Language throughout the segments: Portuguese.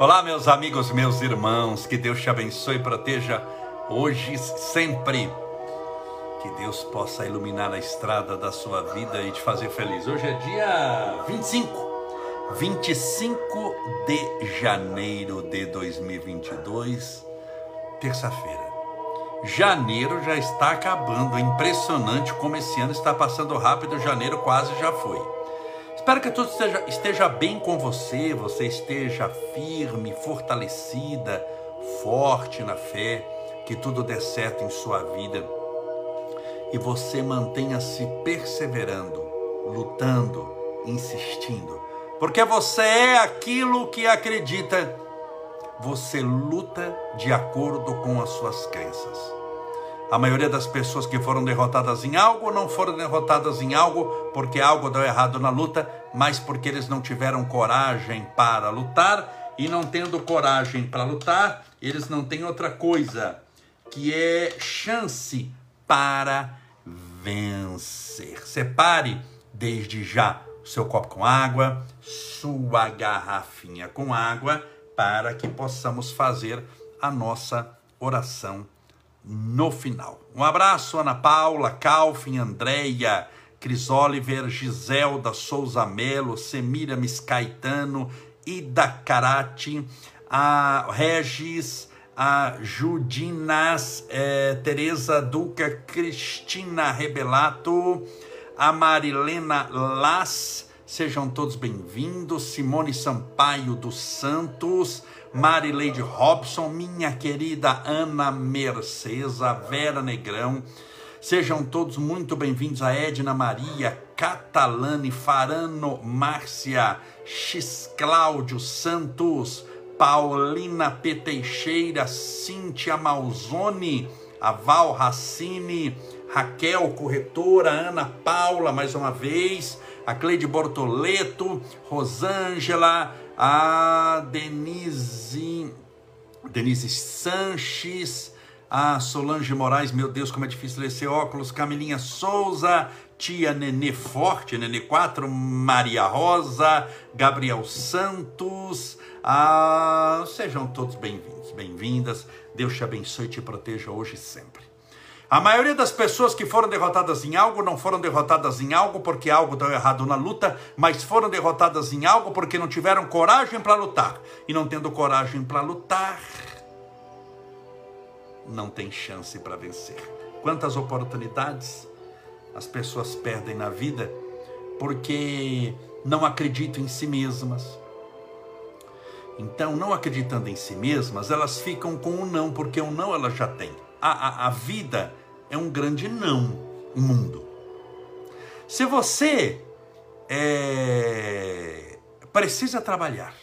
Olá, meus amigos, meus irmãos, que Deus te abençoe e proteja hoje e sempre. Que Deus possa iluminar a estrada da sua vida e te fazer feliz. Hoje é dia 25, 25 de janeiro de 2022, terça-feira. Janeiro já está acabando, impressionante como esse ano está passando rápido, janeiro quase já foi. Espero que tudo esteja, esteja bem com você, você esteja firme, fortalecida, forte na fé, que tudo dê certo em sua vida e você mantenha-se perseverando, lutando, insistindo, porque você é aquilo que acredita. Você luta de acordo com as suas crenças. A maioria das pessoas que foram derrotadas em algo não foram derrotadas em algo porque algo deu errado na luta, mas porque eles não tiveram coragem para lutar e não tendo coragem para lutar, eles não têm outra coisa que é chance para vencer. Separe desde já o seu copo com água, sua garrafinha com água, para que possamos fazer a nossa oração no final. Um abraço, Ana Paula, Calfin, Andréia, Cris Oliver, Giselda Souza Melo, Semiramis Caetano, Ida Carati, a Regis, a Judinas, é, Tereza Duca, Cristina Rebelato, a Marilena Las, sejam todos bem-vindos, Simone Sampaio dos Santos, Marileide Robson, minha querida Ana Mercedes, a Vera Negrão. Sejam todos muito bem-vindos a Edna Maria, Catalane, Farano, Márcia, X Cláudio Santos, Paulina P. Teixeira, Cíntia Malzone, a Val Racine, Raquel Corretora, Ana Paula, mais uma vez, a Cleide Bortoleto, Rosângela, a Denise, Denise Sanches, a Solange Moraes, meu Deus, como é difícil ler esse óculos, Camilinha Souza, tia Nenê Forte, Nenê 4, Maria Rosa, Gabriel Santos, a... sejam todos bem-vindos, bem-vindas, Deus te abençoe e te proteja hoje e sempre. A maioria das pessoas que foram derrotadas em algo não foram derrotadas em algo porque algo deu errado na luta, mas foram derrotadas em algo porque não tiveram coragem para lutar. E não tendo coragem para lutar, não tem chance para vencer. Quantas oportunidades as pessoas perdem na vida porque não acreditam em si mesmas. Então, não acreditando em si mesmas, elas ficam com o não, porque o não elas já têm. A, a, a vida é um grande não mundo. Se você é, precisa trabalhar,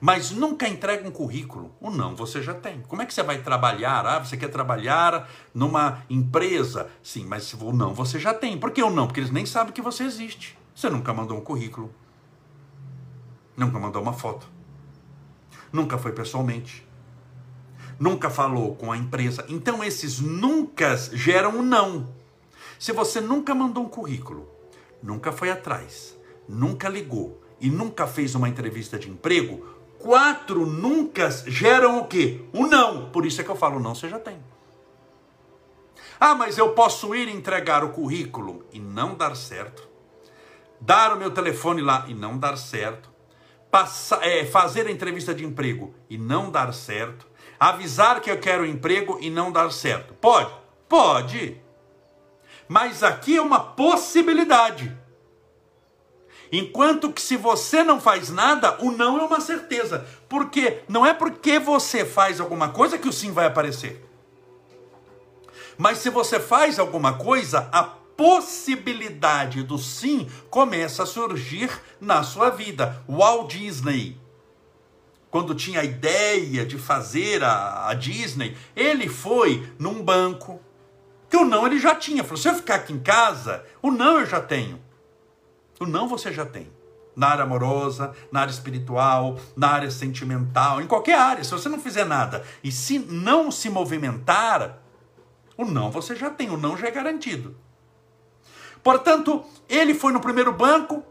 mas nunca entrega um currículo, o não você já tem. Como é que você vai trabalhar? Ah, você quer trabalhar numa empresa? Sim, mas o não você já tem. Por que o não? Porque eles nem sabem que você existe. Você nunca mandou um currículo, nunca mandou uma foto, nunca foi pessoalmente nunca falou com a empresa. Então esses nunca geram um não. Se você nunca mandou um currículo, nunca foi atrás, nunca ligou e nunca fez uma entrevista de emprego, quatro nunca geram o quê? Um não. Por isso é que eu falo não, você já tem. Ah, mas eu posso ir entregar o currículo e não dar certo. Dar o meu telefone lá e não dar certo. É, fazer a entrevista de emprego e não dar certo avisar que eu quero emprego e não dar certo. Pode? Pode. Mas aqui é uma possibilidade. Enquanto que se você não faz nada, o não é uma certeza. Porque não é porque você faz alguma coisa que o sim vai aparecer. Mas se você faz alguma coisa, a possibilidade do sim começa a surgir na sua vida. Walt Disney quando tinha a ideia de fazer a, a Disney, ele foi num banco, que o não ele já tinha. Falou: se eu ficar aqui em casa, o não eu já tenho. O não você já tem. Na área amorosa, na área espiritual, na área sentimental, em qualquer área. Se você não fizer nada e se não se movimentar, o não você já tem, o não já é garantido. Portanto, ele foi no primeiro banco,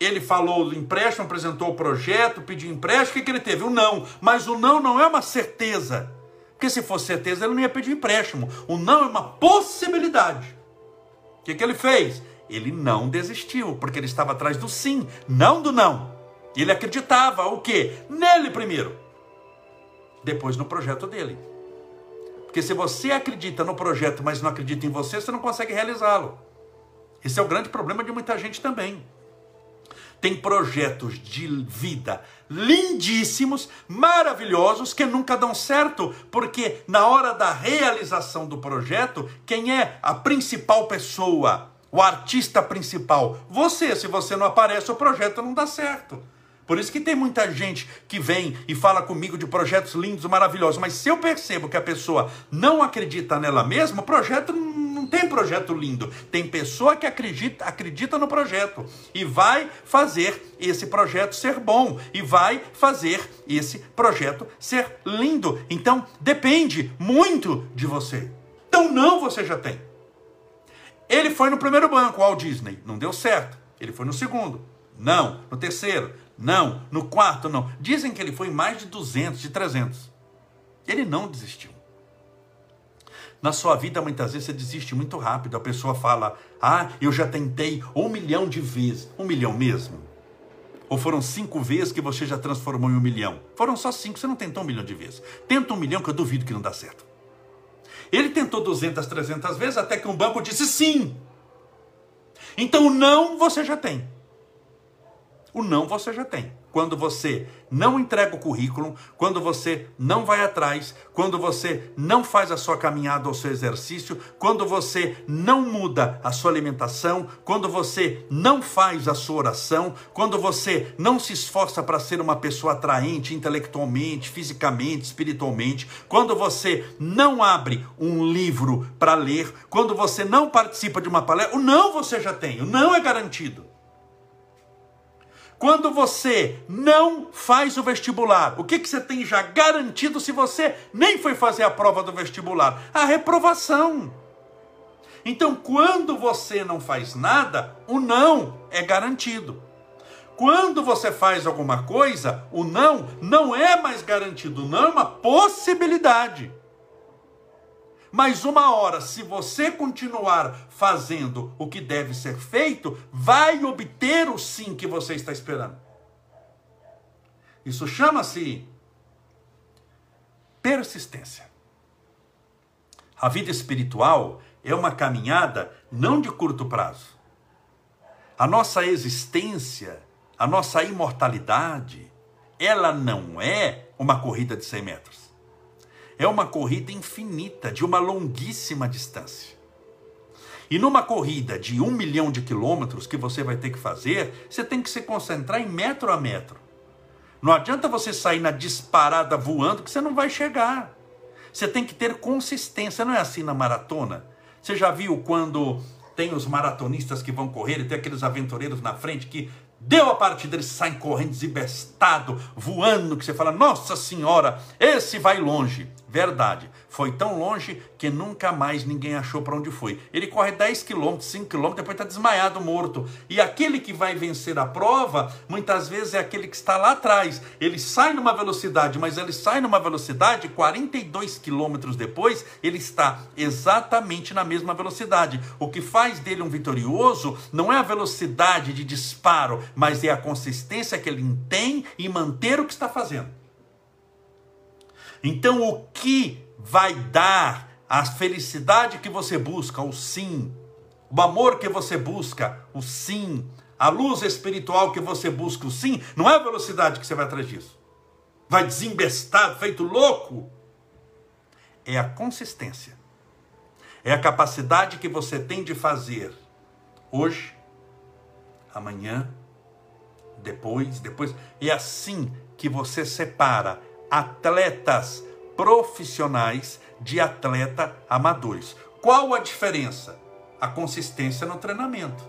ele falou do empréstimo, apresentou o projeto, pediu empréstimo, o que, que ele teve? O não. Mas o não não é uma certeza. Porque se fosse certeza, ele não ia pedir empréstimo. O não é uma possibilidade. O que, que ele fez? Ele não desistiu, porque ele estava atrás do sim, não do não. Ele acreditava o quê? Nele primeiro. Depois no projeto dele. Porque se você acredita no projeto, mas não acredita em você, você não consegue realizá-lo. Esse é o grande problema de muita gente também tem projetos de vida lindíssimos, maravilhosos, que nunca dão certo, porque na hora da realização do projeto, quem é a principal pessoa, o artista principal? Você. Se você não aparece, o projeto não dá certo. Por isso que tem muita gente que vem e fala comigo de projetos lindos, maravilhosos, mas se eu percebo que a pessoa não acredita nela mesma, o projeto não tem projeto lindo. Tem pessoa que acredita, acredita no projeto e vai fazer esse projeto ser bom e vai fazer esse projeto ser lindo. Então, depende muito de você. Então, não você já tem. Ele foi no primeiro banco, Walt Disney, não deu certo. Ele foi no segundo, não. No terceiro, não. No quarto, não. Dizem que ele foi mais de 200, de 300. Ele não desistiu. Na sua vida, muitas vezes, você desiste muito rápido. A pessoa fala: Ah, eu já tentei um milhão de vezes. Um milhão mesmo? Ou foram cinco vezes que você já transformou em um milhão? Foram só cinco, você não tentou um milhão de vezes. Tenta um milhão que eu duvido que não dá certo. Ele tentou 200, 300 vezes até que um banco disse sim. Então, não você já tem. O não você já tem. Quando você não entrega o currículo, quando você não vai atrás, quando você não faz a sua caminhada ou seu exercício, quando você não muda a sua alimentação, quando você não faz a sua oração, quando você não se esforça para ser uma pessoa atraente intelectualmente, fisicamente, espiritualmente, quando você não abre um livro para ler, quando você não participa de uma palestra, o não você já tem, o não é garantido. Quando você não faz o vestibular, o que, que você tem já garantido se você nem foi fazer a prova do vestibular? A reprovação. Então, quando você não faz nada, o não é garantido. Quando você faz alguma coisa, o não não é mais garantido, não é uma possibilidade. Mas uma hora, se você continuar fazendo o que deve ser feito, vai obter o sim que você está esperando. Isso chama-se persistência. A vida espiritual é uma caminhada não de curto prazo. A nossa existência, a nossa imortalidade, ela não é uma corrida de 100 metros é uma corrida infinita, de uma longuíssima distância. E numa corrida de um milhão de quilômetros que você vai ter que fazer, você tem que se concentrar em metro a metro. Não adianta você sair na disparada voando que você não vai chegar. Você tem que ter consistência, não é assim na maratona? Você já viu quando tem os maratonistas que vão correr e tem aqueles aventureiros na frente que deu a partida, eles saem correndo desembestado, voando, que você fala, nossa senhora, esse vai longe. Verdade. Foi tão longe que nunca mais ninguém achou para onde foi. Ele corre 10 quilômetros, 5 quilômetros, depois está desmaiado, morto. E aquele que vai vencer a prova, muitas vezes é aquele que está lá atrás. Ele sai numa velocidade, mas ele sai numa velocidade, 42 quilômetros depois, ele está exatamente na mesma velocidade. O que faz dele um vitorioso não é a velocidade de disparo, mas é a consistência que ele tem em manter o que está fazendo. Então, o que vai dar a felicidade que você busca, o sim, o amor que você busca, o sim, a luz espiritual que você busca, o sim, não é a velocidade que você vai atrás disso. Vai desembestar, feito louco. É a consistência. É a capacidade que você tem de fazer hoje, amanhã, depois, depois. É assim que você separa atletas profissionais de atleta amadores. Qual a diferença? A consistência no treinamento.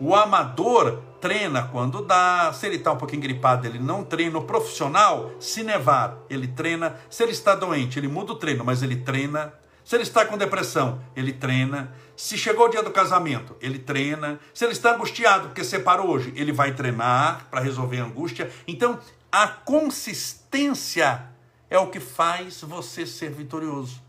O amador treina quando dá, se ele está um pouquinho gripado, ele não treina. O profissional, se nevar, ele treina. Se ele está doente, ele muda o treino, mas ele treina. Se ele está com depressão, ele treina. Se chegou o dia do casamento, ele treina. Se ele está angustiado porque separou hoje, ele vai treinar para resolver a angústia. Então, a consistência é o que faz você ser vitorioso.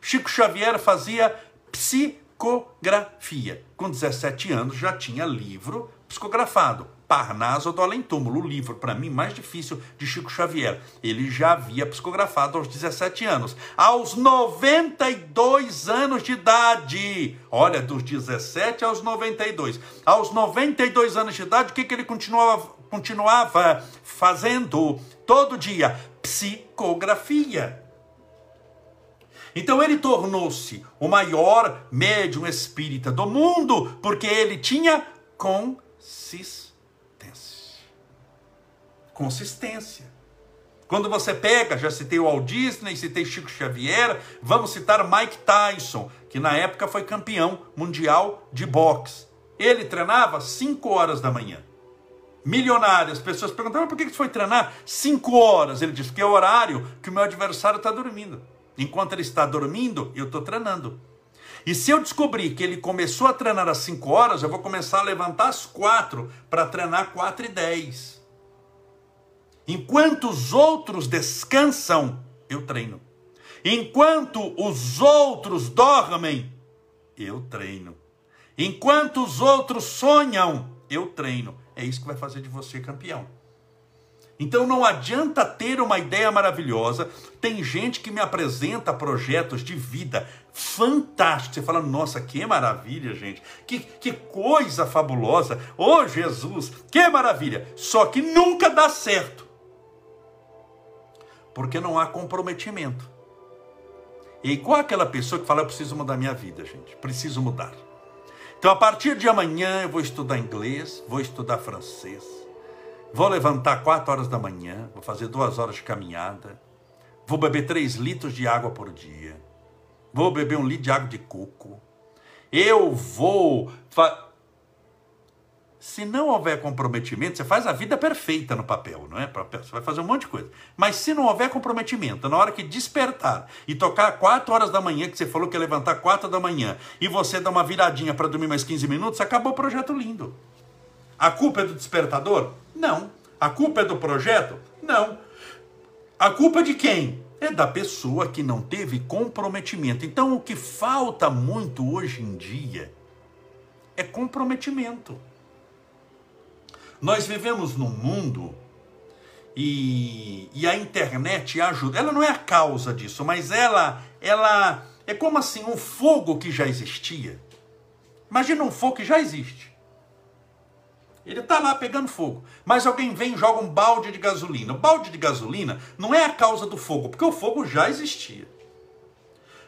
Chico Xavier fazia psicografia. Com 17 anos já tinha livro psicografado. Parnaso do Além Túmulo, o livro, para mim, mais difícil de Chico Xavier. Ele já havia psicografado aos 17 anos. Aos 92 anos de idade. Olha, dos 17 aos 92. Aos 92 anos de idade, o que, que ele continuava, continuava fazendo todo dia? Psicografia. Então ele tornou-se o maior médium espírita do mundo, porque ele tinha consistência consistência. Quando você pega, já citei o Walt Disney, citei Chico Xavier, vamos citar Mike Tyson, que na época foi campeão mundial de boxe. Ele treinava 5 horas da manhã. Milionário, as pessoas perguntavam por que você foi treinar 5 horas? Ele disse que é o horário que o meu adversário está dormindo. Enquanto ele está dormindo, eu estou treinando. E se eu descobrir que ele começou a treinar às 5 horas, eu vou começar a levantar às 4 para treinar 4 e 10. Enquanto os outros descansam, eu treino. Enquanto os outros dormem, eu treino. Enquanto os outros sonham, eu treino. É isso que vai fazer de você campeão. Então não adianta ter uma ideia maravilhosa. Tem gente que me apresenta projetos de vida fantásticos. Você fala, nossa, que maravilha, gente. Que, que coisa fabulosa. Oh, Jesus, que maravilha. Só que nunca dá certo porque não há comprometimento. E igual aquela pessoa que fala, eu preciso mudar minha vida, gente, preciso mudar. Então, a partir de amanhã, eu vou estudar inglês, vou estudar francês, vou levantar 4 horas da manhã, vou fazer duas horas de caminhada, vou beber 3 litros de água por dia, vou beber um litro de água de coco, eu vou. Se não houver comprometimento, você faz a vida perfeita no papel, não é? Você vai fazer um monte de coisa. Mas se não houver comprometimento, na hora que despertar e tocar 4 horas da manhã, que você falou que ia levantar 4 da manhã, e você dá uma viradinha para dormir mais 15 minutos, acabou o projeto lindo. A culpa é do despertador? Não. A culpa é do projeto? Não. A culpa é de quem? É da pessoa que não teve comprometimento. Então, o que falta muito hoje em dia é comprometimento. Nós vivemos num mundo e, e a internet ajuda. Ela não é a causa disso, mas ela, ela é como assim um fogo que já existia. Imagina um fogo que já existe. Ele está lá pegando fogo. Mas alguém vem e joga um balde de gasolina. O balde de gasolina não é a causa do fogo, porque o fogo já existia.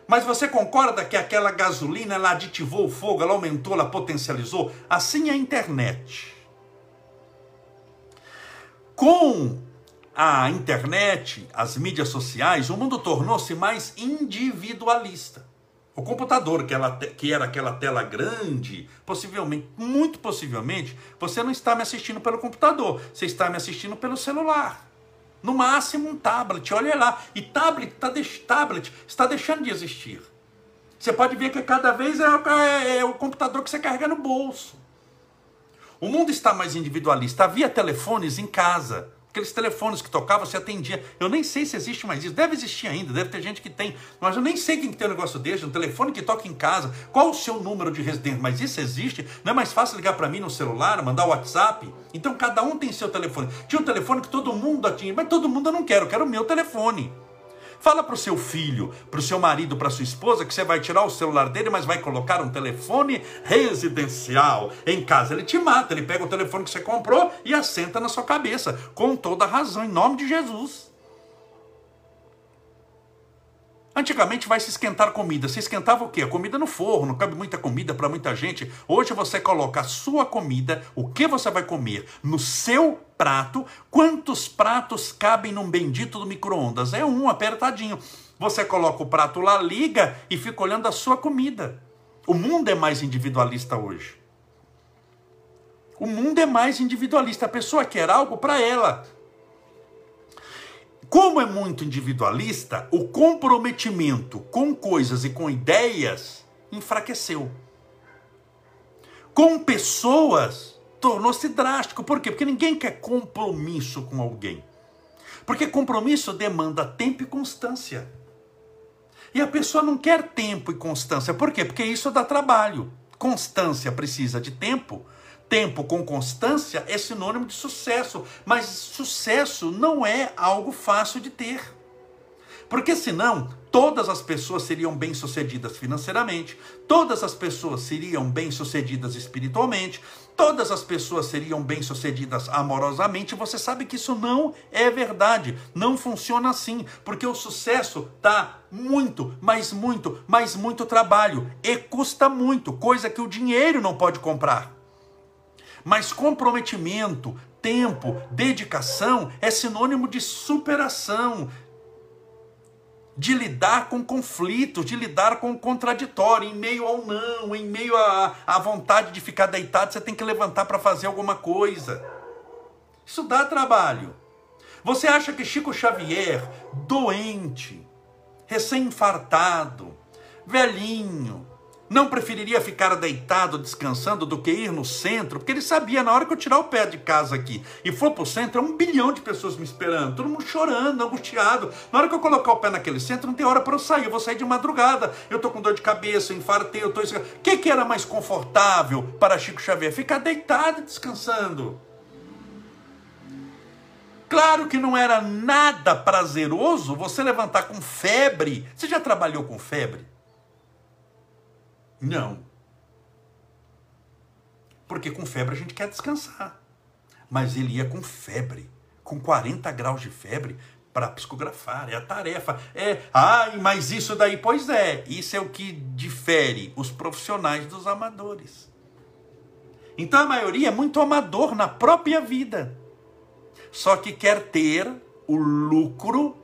Mas você concorda que aquela gasolina ela aditivou o fogo, ela aumentou, ela potencializou? Assim é a internet. Com a internet, as mídias sociais, o mundo tornou-se mais individualista. O computador, que, ela, que era aquela tela grande, possivelmente, muito possivelmente, você não está me assistindo pelo computador, você está me assistindo pelo celular. No máximo um tablet, olha lá. E tablet, tá de, tablet está deixando de existir. Você pode ver que cada vez é, é, é o computador que você carrega no bolso. O mundo está mais individualista. Havia telefones em casa. Aqueles telefones que tocavam, você atendia. Eu nem sei se existe mais isso. Deve existir ainda, deve ter gente que tem. Mas eu nem sei quem tem um negócio desse, um telefone que toca em casa. Qual o seu número de residente? Mas isso existe. Não é mais fácil ligar para mim no celular, mandar WhatsApp? Então cada um tem seu telefone. Tinha um telefone que todo mundo tinha, mas todo mundo eu não quero, eu quero o meu telefone. Fala para o seu filho, para o seu marido, para sua esposa que você vai tirar o celular dele, mas vai colocar um telefone residencial em casa. Ele te mata, ele pega o telefone que você comprou e assenta na sua cabeça, com toda razão, em nome de Jesus. Antigamente vai se esquentar comida. Se esquentava o quê? A comida no forno, não cabe muita comida para muita gente. Hoje você coloca a sua comida, o que você vai comer, no seu prato. Quantos pratos cabem num bendito do micro-ondas? É um apertadinho. Você coloca o prato lá, liga e fica olhando a sua comida. O mundo é mais individualista hoje. O mundo é mais individualista. A pessoa quer algo para ela. Como é muito individualista, o comprometimento com coisas e com ideias enfraqueceu. Com pessoas, tornou-se drástico. Por quê? Porque ninguém quer compromisso com alguém. Porque compromisso demanda tempo e constância. E a pessoa não quer tempo e constância. Por quê? Porque isso dá trabalho. Constância precisa de tempo. Tempo com constância é sinônimo de sucesso. Mas sucesso não é algo fácil de ter. Porque senão, todas as pessoas seriam bem-sucedidas financeiramente, todas as pessoas seriam bem-sucedidas espiritualmente, todas as pessoas seriam bem-sucedidas amorosamente. Você sabe que isso não é verdade, não funciona assim, porque o sucesso dá muito, mas muito, mas muito trabalho e custa muito, coisa que o dinheiro não pode comprar. Mas comprometimento, tempo, dedicação é sinônimo de superação, de lidar com conflitos, de lidar com o contraditório, em meio ao não, em meio à, à vontade de ficar deitado, você tem que levantar para fazer alguma coisa. Isso dá trabalho. Você acha que Chico Xavier, doente, recém-infartado, velhinho, não preferiria ficar deitado descansando do que ir no centro, porque ele sabia, na hora que eu tirar o pé de casa aqui e for para o centro, é um bilhão de pessoas me esperando, todo mundo chorando, angustiado. Na hora que eu colocar o pé naquele centro, não tem hora para eu sair, eu vou sair de madrugada, eu tô com dor de cabeça, eu infartei, eu tô... O que, que era mais confortável para Chico Xavier? Ficar deitado descansando. Claro que não era nada prazeroso você levantar com febre. Você já trabalhou com febre? Não. Porque com febre a gente quer descansar. Mas ele ia com febre, com 40 graus de febre, para psicografar. É a tarefa. É, ai, mas isso daí, pois é. Isso é o que difere os profissionais dos amadores. Então a maioria é muito amador na própria vida. Só que quer ter o lucro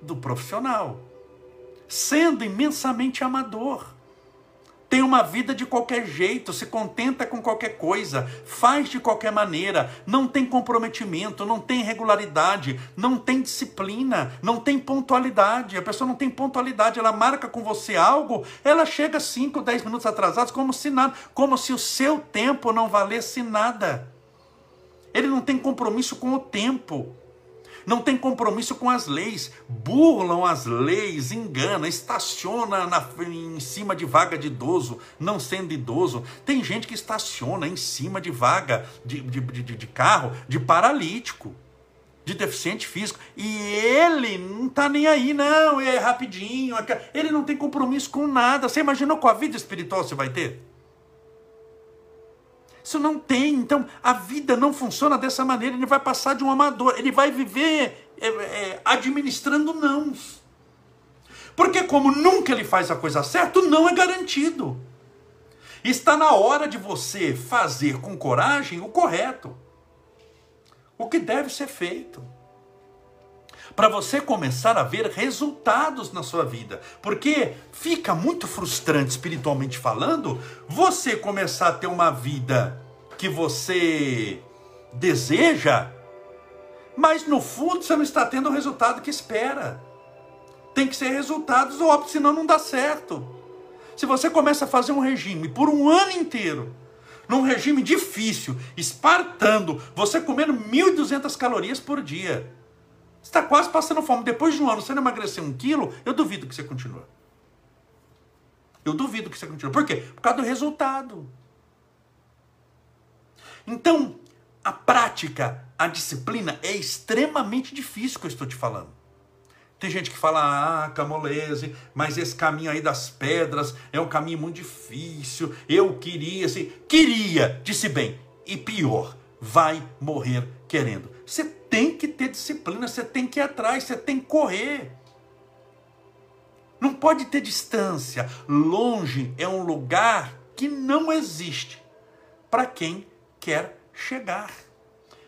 do profissional, sendo imensamente amador tem uma vida de qualquer jeito, se contenta com qualquer coisa, faz de qualquer maneira, não tem comprometimento, não tem regularidade, não tem disciplina, não tem pontualidade. A pessoa não tem pontualidade, ela marca com você algo, ela chega 5, 10 minutos atrasados como se nada, como se o seu tempo não valesse nada. Ele não tem compromisso com o tempo não tem compromisso com as leis, burlam as leis, engana, estaciona na, em cima de vaga de idoso, não sendo idoso. Tem gente que estaciona em cima de vaga de, de, de, de carro de paralítico, de deficiente físico, e ele não está nem aí, não, é rapidinho, ele não tem compromisso com nada. Você imaginou com a vida espiritual você vai ter? Isso não tem. Então, a vida não funciona dessa maneira. Ele vai passar de um amador. Ele vai viver é, é, administrando nãos. Porque, como nunca ele faz a coisa certa, não é garantido. Está na hora de você fazer com coragem o correto. O que deve ser feito para você começar a ver resultados na sua vida. Porque fica muito frustrante espiritualmente falando você começar a ter uma vida que você deseja, mas no fundo você não está tendo o resultado que espera. Tem que ser resultados óbvios, senão não dá certo. Se você começa a fazer um regime por um ano inteiro, num regime difícil, espartando, você comendo 1.200 calorias por dia, está quase passando fome. Depois de um ano, você não emagrecer um quilo, eu duvido que você continue. Eu duvido que você continue. Por quê? Por causa do resultado. Então, a prática, a disciplina é extremamente difícil que eu estou te falando. Tem gente que fala, ah, Camolese, mas esse caminho aí das pedras é um caminho muito difícil. Eu queria, assim, queria, disse bem. E pior, vai morrer querendo. Você tem que ter disciplina, você tem que ir atrás, você tem que correr. Não pode ter distância. Longe é um lugar que não existe para quem quer chegar.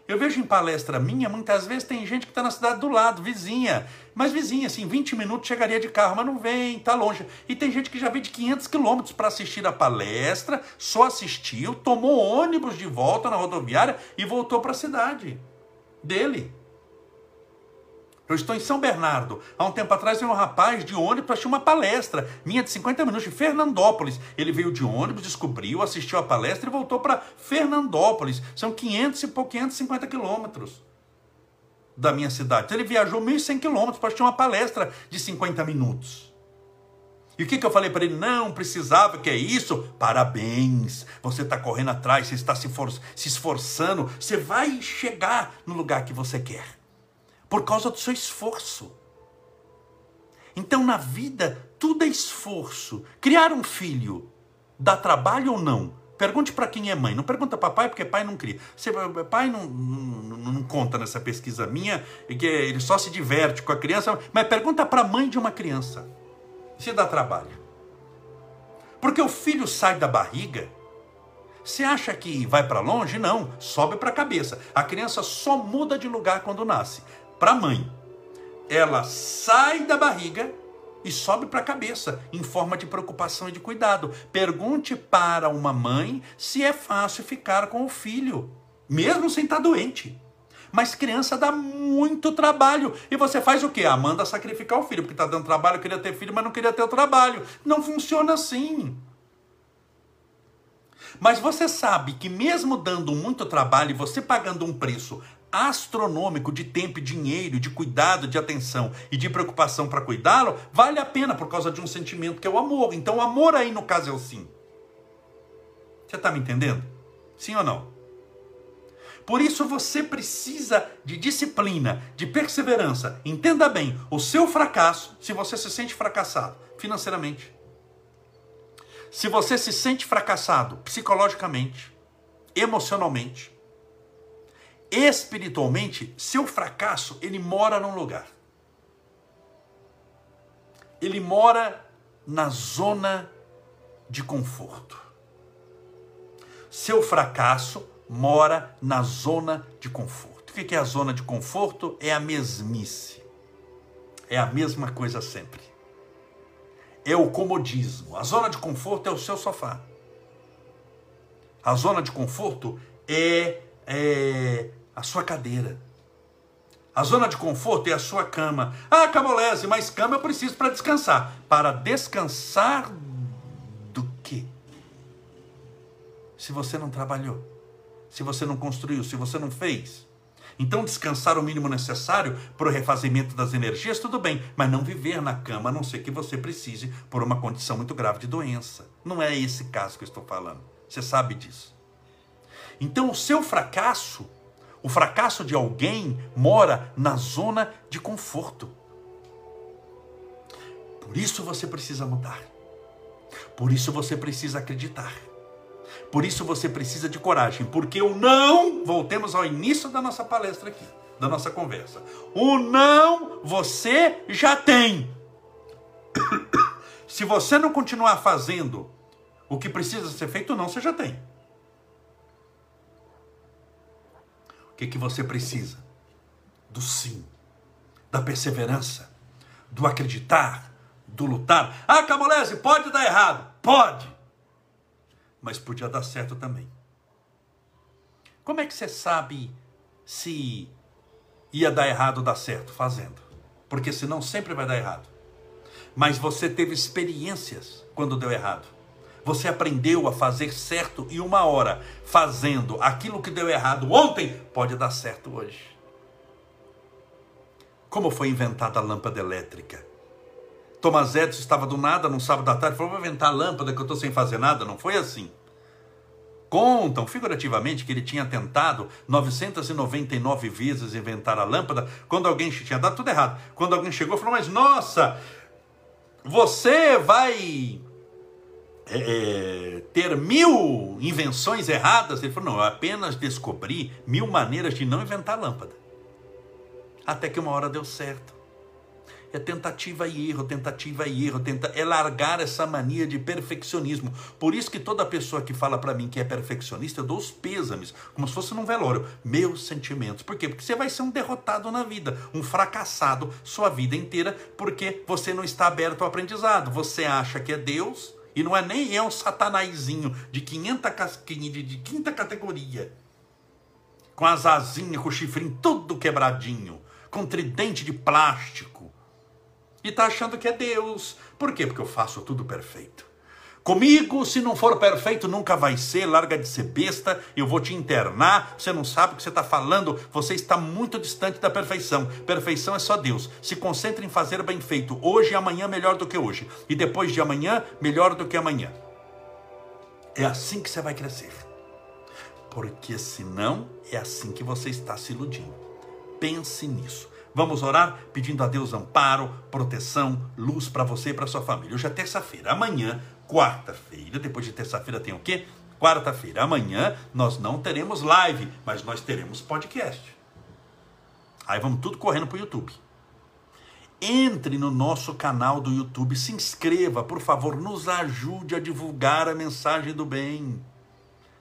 Eu vejo em palestra minha, muitas vezes tem gente que está na cidade do lado, vizinha. Mas vizinha, assim, 20 minutos chegaria de carro, mas não vem, está longe. E tem gente que já veio de 500 quilômetros para assistir a palestra, só assistiu, tomou ônibus de volta na rodoviária e voltou para a cidade dele. Eu estou em São Bernardo. Há um tempo atrás veio um rapaz de ônibus para assistir uma palestra minha de 50 minutos de Fernandópolis. Ele veio de ônibus, descobriu, assistiu a palestra e voltou para Fernandópolis. São 500 e pouco, 550 quilômetros da minha cidade. Então ele viajou 1.100 quilômetros para assistir uma palestra de 50 minutos. E o que, que eu falei para ele? Não, precisava, que é isso? Parabéns, você está correndo atrás, você está se, for, se esforçando, você vai chegar no lugar que você quer, por causa do seu esforço. Então, na vida, tudo é esforço. Criar um filho dá trabalho ou não? Pergunte para quem é mãe. Não pergunta para pai, porque pai não cria. Você, pai não, não, não, conta nessa pesquisa minha, que ele só se diverte com a criança. Mas pergunta para a mãe de uma criança se dá trabalho. Porque o filho sai da barriga, você acha que vai para longe? Não, sobe para a cabeça. A criança só muda de lugar quando nasce. Para a mãe, ela sai da barriga e sobe para a cabeça, em forma de preocupação e de cuidado. Pergunte para uma mãe se é fácil ficar com o filho, mesmo sem estar doente. Mas criança dá muito trabalho. E você faz o quê? Ah, manda sacrificar o filho, porque está dando trabalho, queria ter filho, mas não queria ter o trabalho. Não funciona assim. Mas você sabe que mesmo dando muito trabalho e você pagando um preço astronômico de tempo e dinheiro, de cuidado, de atenção e de preocupação para cuidá-lo, vale a pena por causa de um sentimento que é o amor. Então, o amor aí no caso é o sim. Você está me entendendo? Sim ou não? Por isso você precisa de disciplina, de perseverança. Entenda bem, o seu fracasso, se você se sente fracassado financeiramente, se você se sente fracassado psicologicamente, emocionalmente, espiritualmente, seu fracasso, ele mora num lugar. Ele mora na zona de conforto. Seu fracasso mora na zona de conforto. O que é a zona de conforto? É a mesmice. É a mesma coisa sempre. É o comodismo. A zona de conforto é o seu sofá. A zona de conforto é, é a sua cadeira. A zona de conforto é a sua cama. Ah, Camolese, mas cama eu preciso para descansar. Para descansar do quê? Se você não trabalhou se você não construiu, se você não fez. Então, descansar o mínimo necessário para o refazimento das energias, tudo bem, mas não viver na cama, a não ser que você precise por uma condição muito grave de doença. Não é esse caso que eu estou falando. Você sabe disso. Então, o seu fracasso, o fracasso de alguém, mora na zona de conforto. Por isso você precisa mudar. Por isso você precisa acreditar. Por isso você precisa de coragem, porque o não, voltemos ao início da nossa palestra aqui, da nossa conversa. O não você já tem. Se você não continuar fazendo o que precisa ser feito, não você já tem. O que, que você precisa? Do sim, da perseverança, do acreditar, do lutar. Ah, Camolese, pode dar errado? Pode mas podia dar certo também. Como é que você sabe se ia dar errado ou dar certo? Fazendo. Porque senão sempre vai dar errado. Mas você teve experiências quando deu errado. Você aprendeu a fazer certo e uma hora fazendo aquilo que deu errado ontem pode dar certo hoje. Como foi inventada a lâmpada elétrica? Thomas Edison estava do nada num sábado à tarde, falou: vou inventar a lâmpada que eu estou sem fazer nada. Não foi assim. Contam figurativamente que ele tinha tentado 999 vezes inventar a lâmpada, quando alguém tinha dado tudo errado. Quando alguém chegou falou: Mas nossa, você vai é, ter mil invenções erradas? Ele falou: Não, eu apenas descobri mil maneiras de não inventar lâmpada. Até que uma hora deu certo. É tentativa e erro, tentativa e erro, tenta, é largar essa mania de perfeccionismo. Por isso que toda pessoa que fala para mim que é perfeccionista, eu dou os pêsames, como se fosse num velório. Meus sentimentos. Por quê? Porque você vai ser um derrotado na vida, um fracassado sua vida inteira, porque você não está aberto ao aprendizado. Você acha que é Deus e não é nem é um satanazinho de, 500, de quinta categoria, com as asinhas, com o chifrinho todo quebradinho com tridente de plástico e está achando que é Deus. Por quê? Porque eu faço tudo perfeito. Comigo, se não for perfeito, nunca vai ser. Larga de ser besta, eu vou te internar. Você não sabe o que você está falando, você está muito distante da perfeição. Perfeição é só Deus. Se concentre em fazer bem feito. Hoje e amanhã, melhor do que hoje. E depois de amanhã, melhor do que amanhã. É assim que você vai crescer. Porque senão, é assim que você está se iludindo. Pense nisso. Vamos orar pedindo a Deus amparo, proteção, luz para você e para sua família. Hoje é terça-feira. Amanhã quarta-feira. Depois de terça-feira tem o quê? Quarta-feira. Amanhã nós não teremos live, mas nós teremos podcast. Aí vamos tudo correndo para o YouTube. Entre no nosso canal do YouTube, se inscreva, por favor, nos ajude a divulgar a mensagem do bem.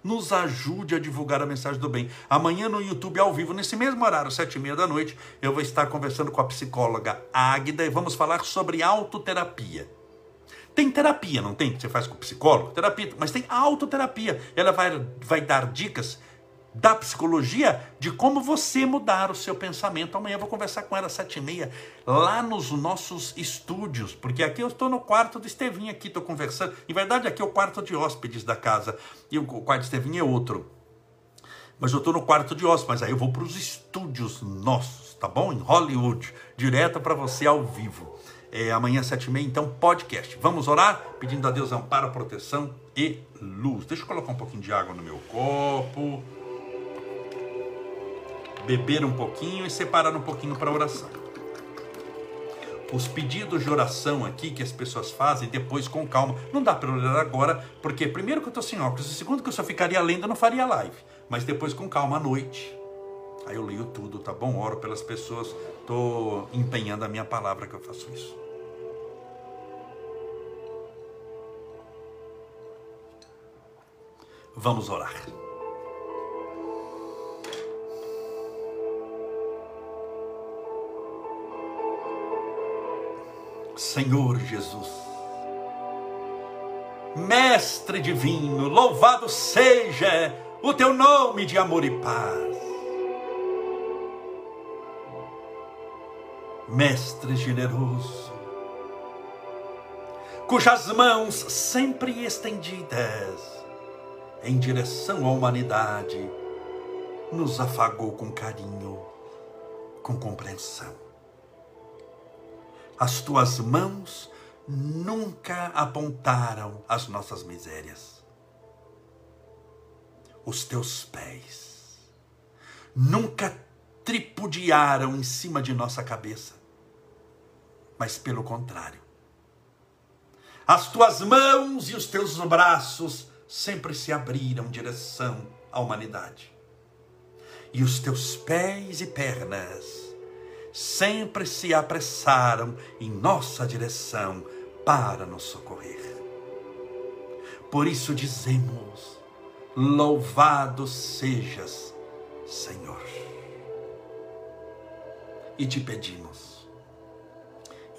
Nos ajude a divulgar a mensagem do bem. Amanhã no YouTube, ao vivo, nesse mesmo horário, sete e meia da noite, eu vou estar conversando com a psicóloga Águida e vamos falar sobre autoterapia. Tem terapia, não tem? Você faz com o psicólogo? Terapia, mas tem autoterapia. Ela vai, vai dar dicas da psicologia de como você mudar o seu pensamento. Amanhã eu vou conversar com ela às sete e meia, lá nos nossos estúdios, porque aqui eu estou no quarto do Estevinho, aqui estou conversando. Em verdade, aqui é o quarto de hóspedes da casa, e o quarto do Estevinho é outro. Mas eu estou no quarto de hóspedes, mas aí eu vou para os estúdios nossos, tá bom? Em Hollywood, direto para você ao vivo é, amanhã às sete e meia, então podcast. Vamos orar pedindo a Deus amparo, proteção e luz. Deixa eu colocar um pouquinho de água no meu copo. Beber um pouquinho e separar um pouquinho para oração. Os pedidos de oração aqui que as pessoas fazem, depois com calma. Não dá para orar agora, porque primeiro que eu estou sem óculos, e segundo que eu só ficaria lendo, eu não faria live. Mas depois com calma à noite. Aí eu leio tudo, tá bom? Oro pelas pessoas, estou empenhando a minha palavra que eu faço isso. Vamos orar. Senhor Jesus, Mestre divino, louvado seja o teu nome de amor e paz. Mestre generoso, cujas mãos sempre estendidas em direção à humanidade, nos afagou com carinho, com compreensão. As tuas mãos nunca apontaram as nossas misérias. Os teus pés nunca tripudiaram em cima de nossa cabeça, mas pelo contrário. As tuas mãos e os teus braços sempre se abriram em direção à humanidade. E os teus pés e pernas sempre se apressaram em nossa direção para nos socorrer. Por isso dizemos: Louvado sejas, Senhor. E te pedimos,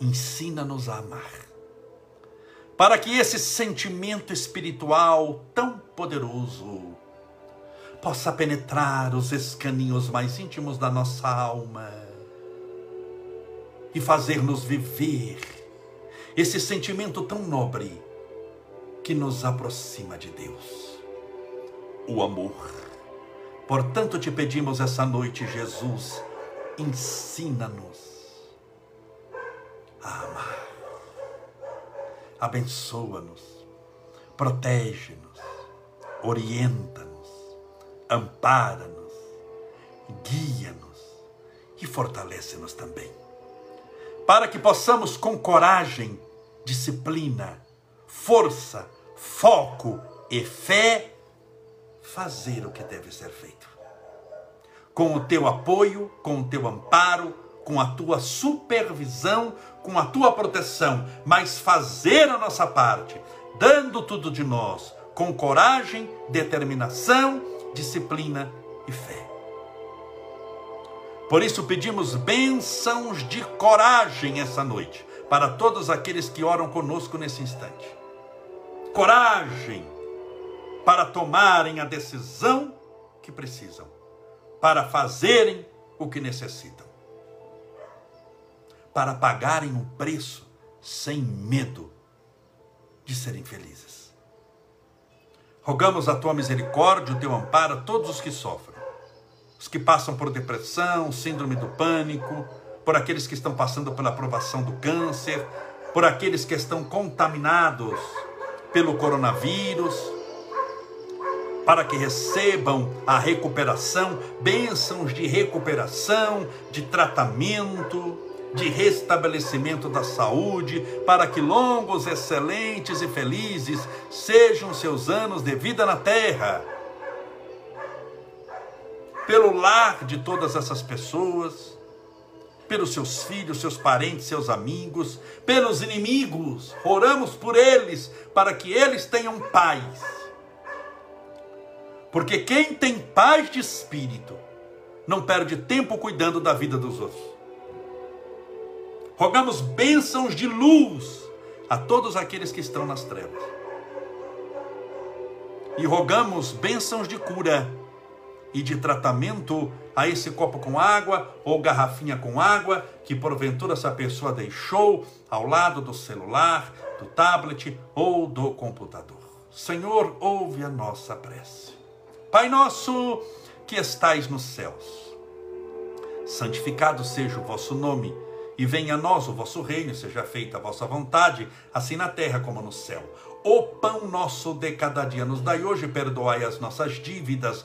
ensina-nos a amar para que esse sentimento espiritual tão poderoso possa penetrar os escaninhos mais íntimos da nossa alma e fazer-nos viver esse sentimento tão nobre que nos aproxima de Deus, o amor. Portanto, te pedimos essa noite, Jesus, ensina-nos a amar abençoa-nos, protege-nos, orienta-nos, ampara-nos, guia-nos e fortalece-nos também. Para que possamos, com coragem, disciplina, força, foco e fé, fazer o que deve ser feito. Com o teu apoio, com o teu amparo, com a tua supervisão, com a tua proteção, mas fazer a nossa parte, dando tudo de nós, com coragem, determinação, disciplina e fé. Por isso pedimos bênçãos de coragem essa noite, para todos aqueles que oram conosco nesse instante. Coragem para tomarem a decisão que precisam, para fazerem o que necessitam para pagarem um preço sem medo de serem felizes. Rogamos a tua misericórdia, o teu amparo a todos os que sofrem, os que passam por depressão, síndrome do pânico, por aqueles que estão passando pela aprovação do câncer, por aqueles que estão contaminados pelo coronavírus, para que recebam a recuperação, bênçãos de recuperação, de tratamento, de restabelecimento da saúde, para que longos, excelentes e felizes sejam seus anos de vida na terra. Pelo lar de todas essas pessoas, pelos seus filhos, seus parentes, seus amigos, pelos inimigos. Oramos por eles, para que eles tenham paz. Porque quem tem paz de espírito não perde tempo cuidando da vida dos outros. Rogamos bênçãos de luz a todos aqueles que estão nas trevas. E rogamos bênçãos de cura e de tratamento a esse copo com água ou garrafinha com água que porventura essa pessoa deixou ao lado do celular, do tablet ou do computador. Senhor, ouve a nossa prece. Pai nosso que estais nos céus, santificado seja o vosso nome e venha a nós o vosso reino, seja feita a vossa vontade, assim na terra como no céu. O pão nosso de cada dia nos dai hoje, perdoai as nossas dívidas,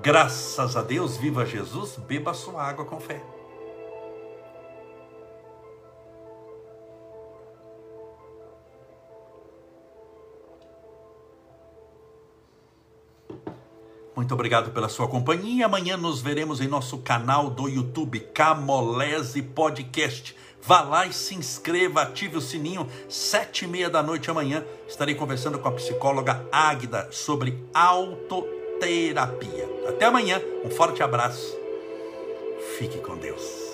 Graças a Deus, viva Jesus, beba sua água com fé. Muito obrigado pela sua companhia. Amanhã nos veremos em nosso canal do YouTube, Camolese Podcast. Vá lá e se inscreva, ative o sininho. Sete e meia da noite amanhã estarei conversando com a psicóloga Águida sobre auto terapia. Até amanhã, um forte abraço. Fique com Deus.